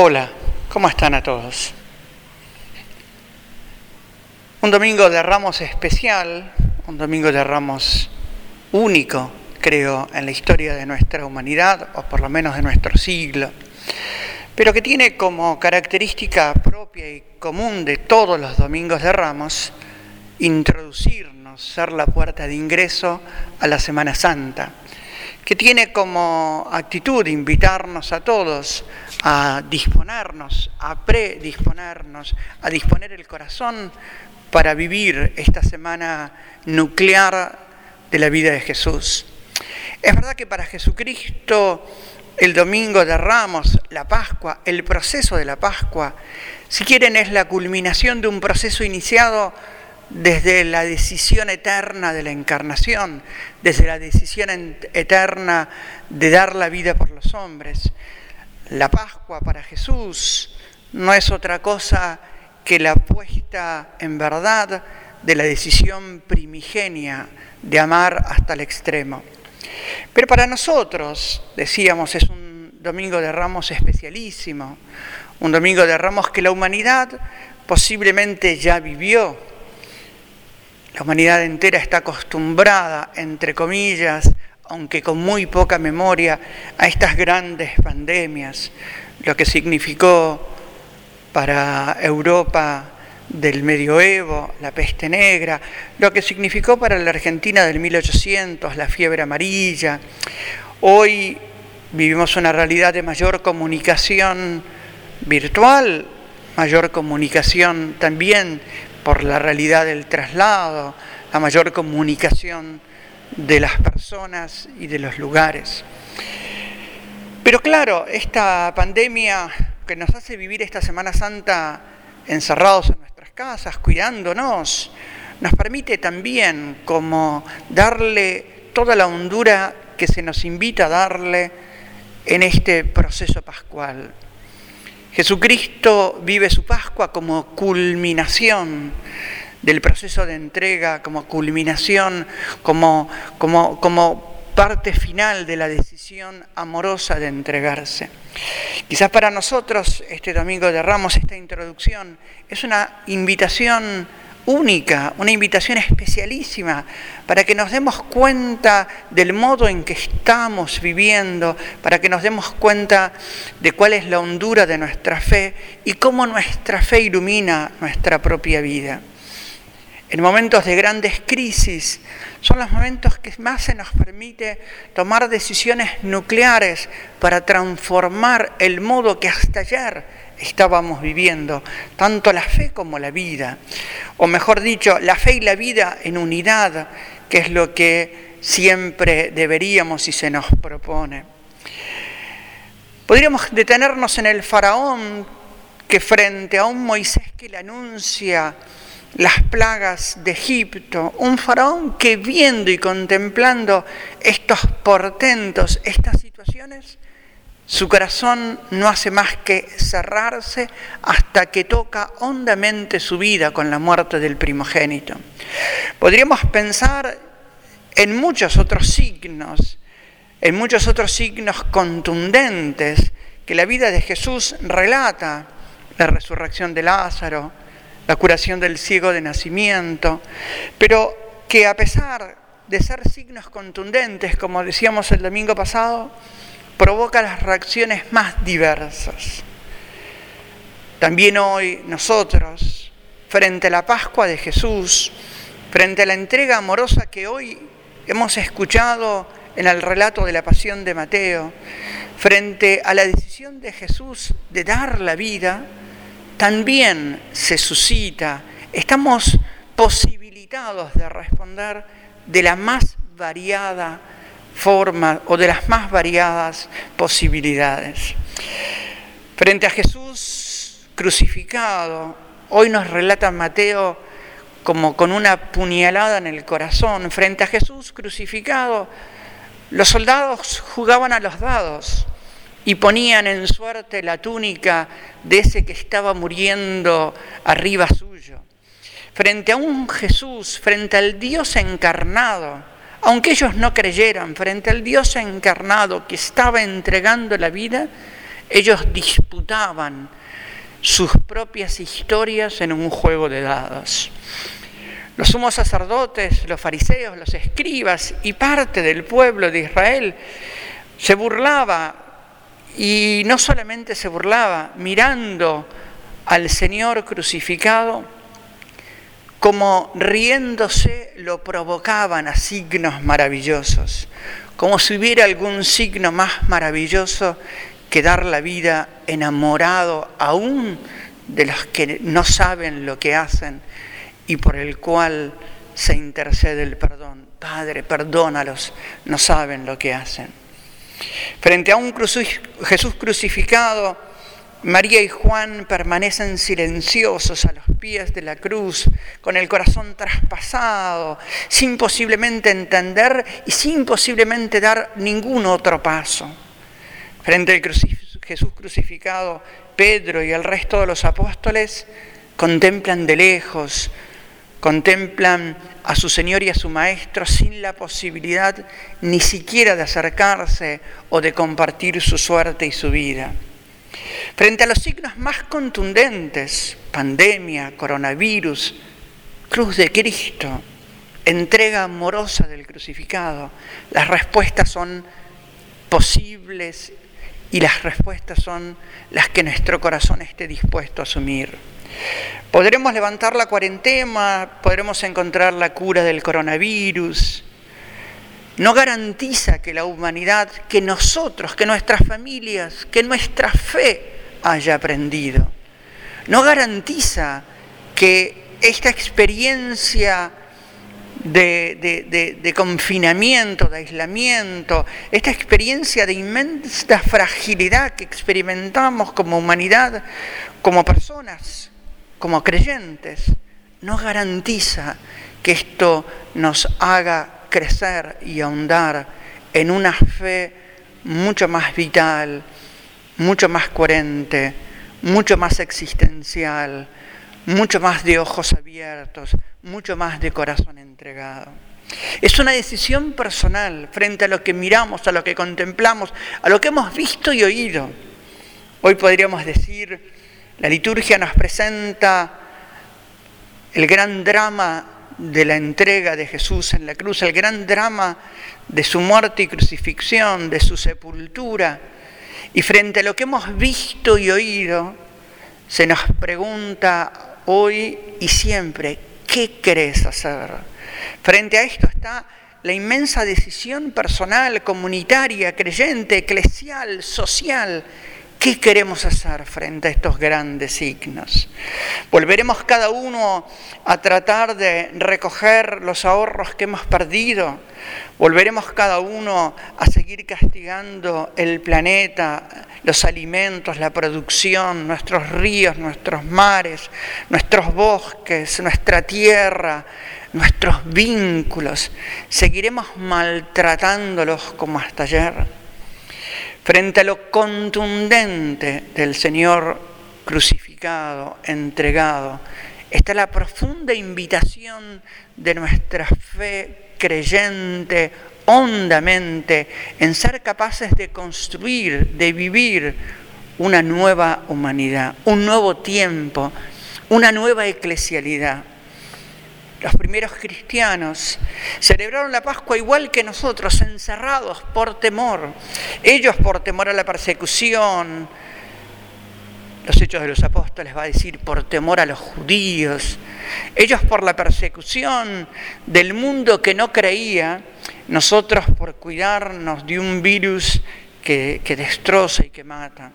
Hola, ¿cómo están a todos? Un domingo de ramos especial, un domingo de ramos único, creo, en la historia de nuestra humanidad, o por lo menos de nuestro siglo, pero que tiene como característica propia y común de todos los domingos de ramos introducirnos, ser la puerta de ingreso a la Semana Santa, que tiene como actitud invitarnos a todos a disponernos, a predisponernos, a disponer el corazón para vivir esta semana nuclear de la vida de Jesús. Es verdad que para Jesucristo el domingo de Ramos, la Pascua, el proceso de la Pascua, si quieren es la culminación de un proceso iniciado desde la decisión eterna de la encarnación, desde la decisión eterna de dar la vida por los hombres. La Pascua para Jesús no es otra cosa que la puesta en verdad de la decisión primigenia de amar hasta el extremo. Pero para nosotros, decíamos, es un domingo de ramos especialísimo, un domingo de ramos que la humanidad posiblemente ya vivió. La humanidad entera está acostumbrada, entre comillas, aunque con muy poca memoria, a estas grandes pandemias, lo que significó para Europa del medioevo, la peste negra, lo que significó para la Argentina del 1800, la fiebre amarilla. Hoy vivimos una realidad de mayor comunicación virtual, mayor comunicación también por la realidad del traslado, la mayor comunicación de las personas y de los lugares. Pero claro, esta pandemia que nos hace vivir esta Semana Santa encerrados en nuestras casas, cuidándonos, nos permite también como darle toda la hondura que se nos invita a darle en este proceso pascual. Jesucristo vive su Pascua como culminación del proceso de entrega como culminación, como, como, como parte final de la decisión amorosa de entregarse. Quizás para nosotros este domingo de Ramos, esta introducción, es una invitación única, una invitación especialísima para que nos demos cuenta del modo en que estamos viviendo, para que nos demos cuenta de cuál es la hondura de nuestra fe y cómo nuestra fe ilumina nuestra propia vida. En momentos de grandes crisis, son los momentos que más se nos permite tomar decisiones nucleares para transformar el modo que hasta ayer estábamos viviendo, tanto la fe como la vida, o mejor dicho, la fe y la vida en unidad, que es lo que siempre deberíamos y se nos propone. Podríamos detenernos en el faraón que frente a un Moisés que le anuncia las plagas de Egipto, un faraón que viendo y contemplando estos portentos, estas situaciones, su corazón no hace más que cerrarse hasta que toca hondamente su vida con la muerte del primogénito. Podríamos pensar en muchos otros signos, en muchos otros signos contundentes que la vida de Jesús relata, la resurrección de Lázaro, la curación del ciego de nacimiento, pero que a pesar de ser signos contundentes, como decíamos el domingo pasado, provoca las reacciones más diversas. También hoy nosotros, frente a la Pascua de Jesús, frente a la entrega amorosa que hoy hemos escuchado en el relato de la pasión de Mateo, frente a la decisión de Jesús de dar la vida, también se suscita, estamos posibilitados de responder de la más variada forma o de las más variadas posibilidades. Frente a Jesús crucificado, hoy nos relata Mateo como con una puñalada en el corazón, frente a Jesús crucificado, los soldados jugaban a los dados y ponían en suerte la túnica de ese que estaba muriendo arriba suyo. Frente a un Jesús, frente al Dios encarnado, aunque ellos no creyeran, frente al Dios encarnado que estaba entregando la vida, Ellos disputaban sus propias historias en un juego de dados. Los sumos sacerdotes, los fariseos, los escribas y parte del pueblo de Israel se burlaba y no solamente se burlaba, mirando al Señor crucificado, como riéndose lo provocaban a signos maravillosos, como si hubiera algún signo más maravilloso que dar la vida enamorado aún de los que no saben lo que hacen y por el cual se intercede el perdón. Padre, perdónalos, no saben lo que hacen. Frente a un Jesús crucificado, María y Juan permanecen silenciosos a los pies de la cruz, con el corazón traspasado, sin posiblemente entender y sin posiblemente dar ningún otro paso. Frente al Jesús crucificado, Pedro y el resto de los apóstoles contemplan de lejos, contemplan a su Señor y a su Maestro sin la posibilidad ni siquiera de acercarse o de compartir su suerte y su vida. Frente a los signos más contundentes, pandemia, coronavirus, cruz de Cristo, entrega amorosa del crucificado, las respuestas son posibles y las respuestas son las que nuestro corazón esté dispuesto a asumir. Podremos levantar la cuarentena, podremos encontrar la cura del coronavirus. No garantiza que la humanidad, que nosotros, que nuestras familias, que nuestra fe haya aprendido. No garantiza que esta experiencia de, confinamiento, de aislamiento, esta experiencia de inmensa fragilidad que experimentamos como humanidad, como personas, como creyentes, no garantiza que esto nos haga crecer y ahondar en una fe mucho más vital, mucho más coherente, mucho más existencial, mucho más de ojos abiertos, mucho más de corazón entregado. Es una decisión personal frente a lo que miramos, a lo que contemplamos, a lo que hemos visto y oído. Hoy podríamos decir, la liturgia nos presenta el gran drama de la entrega de Jesús en la cruz, el gran drama de su muerte y crucifixión, de su sepultura. Y frente a lo que hemos visto y oído, se nos pregunta hoy y siempre, ¿qué querés hacer? Frente a esto está la inmensa decisión personal, comunitaria, creyente, eclesial, social. ¿Qué queremos hacer frente a estos grandes signos? ¿Volveremos cada uno a tratar de recoger los ahorros que hemos perdido? ¿Volveremos cada uno a seguir castigando el planeta, los alimentos, la producción, nuestros ríos, nuestros mares, nuestros bosques, nuestra tierra, nuestros vínculos. Seguiremos maltratándolos como hasta ayer. Frente a lo contundente del Señor crucificado, entregado, está la profunda invitación de nuestra fe creyente, hondamente en ser capaces de construir, de vivir una nueva humanidad, un nuevo tiempo, una nueva eclesialidad. Los primeros cristianos celebraron la Pascua igual que nosotros, encerrados por temor. Ellos por temor a la persecución. Los hechos de los apóstoles va a decir por temor a los judíos. Ellos por la persecución del mundo que no creía nosotros por cuidarnos de un virus que, destroza y que mata.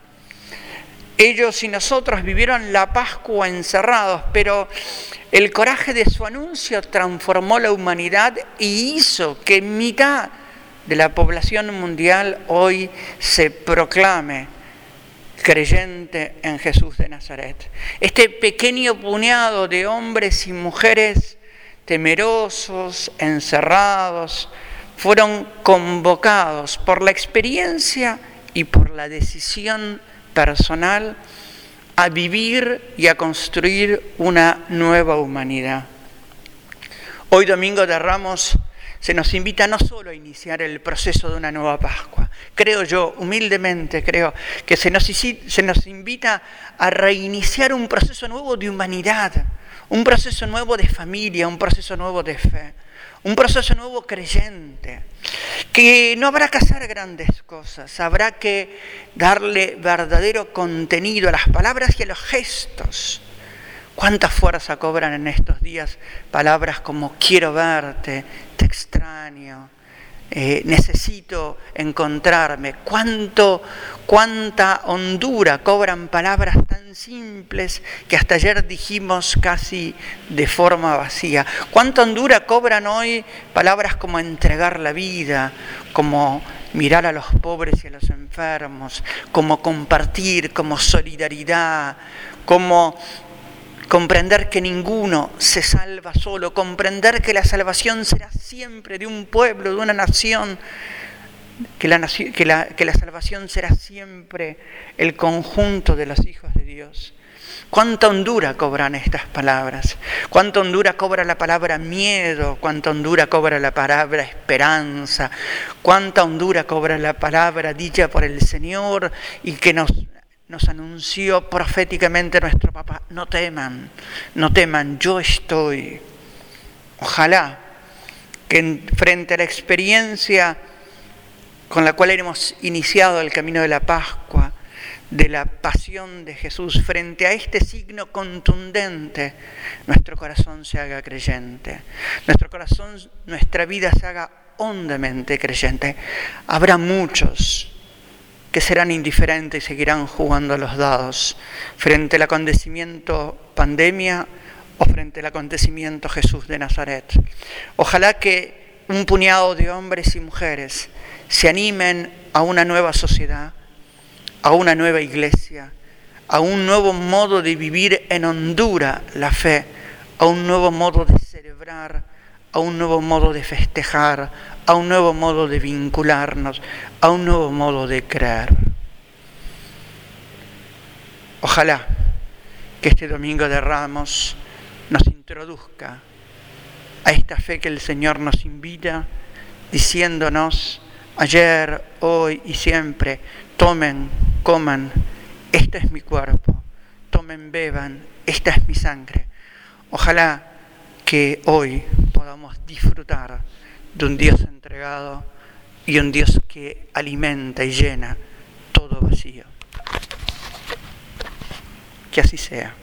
Ellos y nosotros vivieron la Pascua encerrados, pero el coraje de su anuncio transformó la humanidad y hizo que mitad de la población mundial hoy se proclame creyente en Jesús de Nazaret. Este pequeño puñado de hombres y mujeres temerosos, encerrados, fueron convocados por la experiencia y por la decisión personal a vivir y a construir una nueva humanidad. Hoy Domingo de Ramos se nos invita no solo a iniciar el proceso de una nueva Pascua, creo yo, humildemente creo, que se nos, se nos invita a reiniciar un proceso nuevo de humanidad, un proceso nuevo de familia, un proceso nuevo de fe, un proceso nuevo creyente, que no habrá que hacer grandes cosas, habrá que darle verdadero contenido a las palabras y a los gestos. ¿Cuánta fuerza cobran en estos días palabras como quiero verte, te extraño, eh, necesito encontrarme. ¿Cuánto, cuánta hondura cobran palabras tan simples que hasta ayer dijimos casi de forma vacía. ¿Cuánta hondura cobran hoy palabras como entregar la vida, como mirar a los pobres y a los enfermos, como compartir, como solidaridad, como comprender que ninguno se salva solo, comprender que la salvación será siempre de un pueblo, de una nación, que la, que la, salvación será siempre el conjunto de los hijos de Dios. Cuánta hondura cobran estas palabras, cuánta hondura cobra la palabra miedo, cuánta hondura cobra la palabra esperanza, cuánta hondura cobra la palabra dicha por el Señor y que nos nos anunció proféticamente nuestro papá, no teman, no teman, yo estoy. Ojalá que frente a la experiencia con la cual hemos iniciado el camino de la Pascua, de la pasión de Jesús, frente a este signo contundente, nuestro corazón se haga creyente, nuestro corazón, nuestra vida se haga hondamente creyente. Habrá muchos que serán indiferentes y seguirán jugando a los dados frente al acontecimiento pandemia o frente al acontecimiento Jesús de Nazaret. Ojalá que un puñado de hombres y mujeres se animen a una nueva sociedad, a una nueva iglesia, a un nuevo modo de vivir en Honduras la fe, a un nuevo modo de celebrar, a un nuevo modo de festejar, a un nuevo modo de vincularnos, a un nuevo modo de creer. Ojalá que este domingo de Ramos nos introduzca a esta fe que el Señor nos invita, diciéndonos ayer, hoy y siempre, tomen, coman, este es mi cuerpo, tomen, beban, esta es mi sangre. Ojalá que hoy podamos disfrutar de un Dios entregado y un Dios que alimenta y llena todo vacío. Que así sea.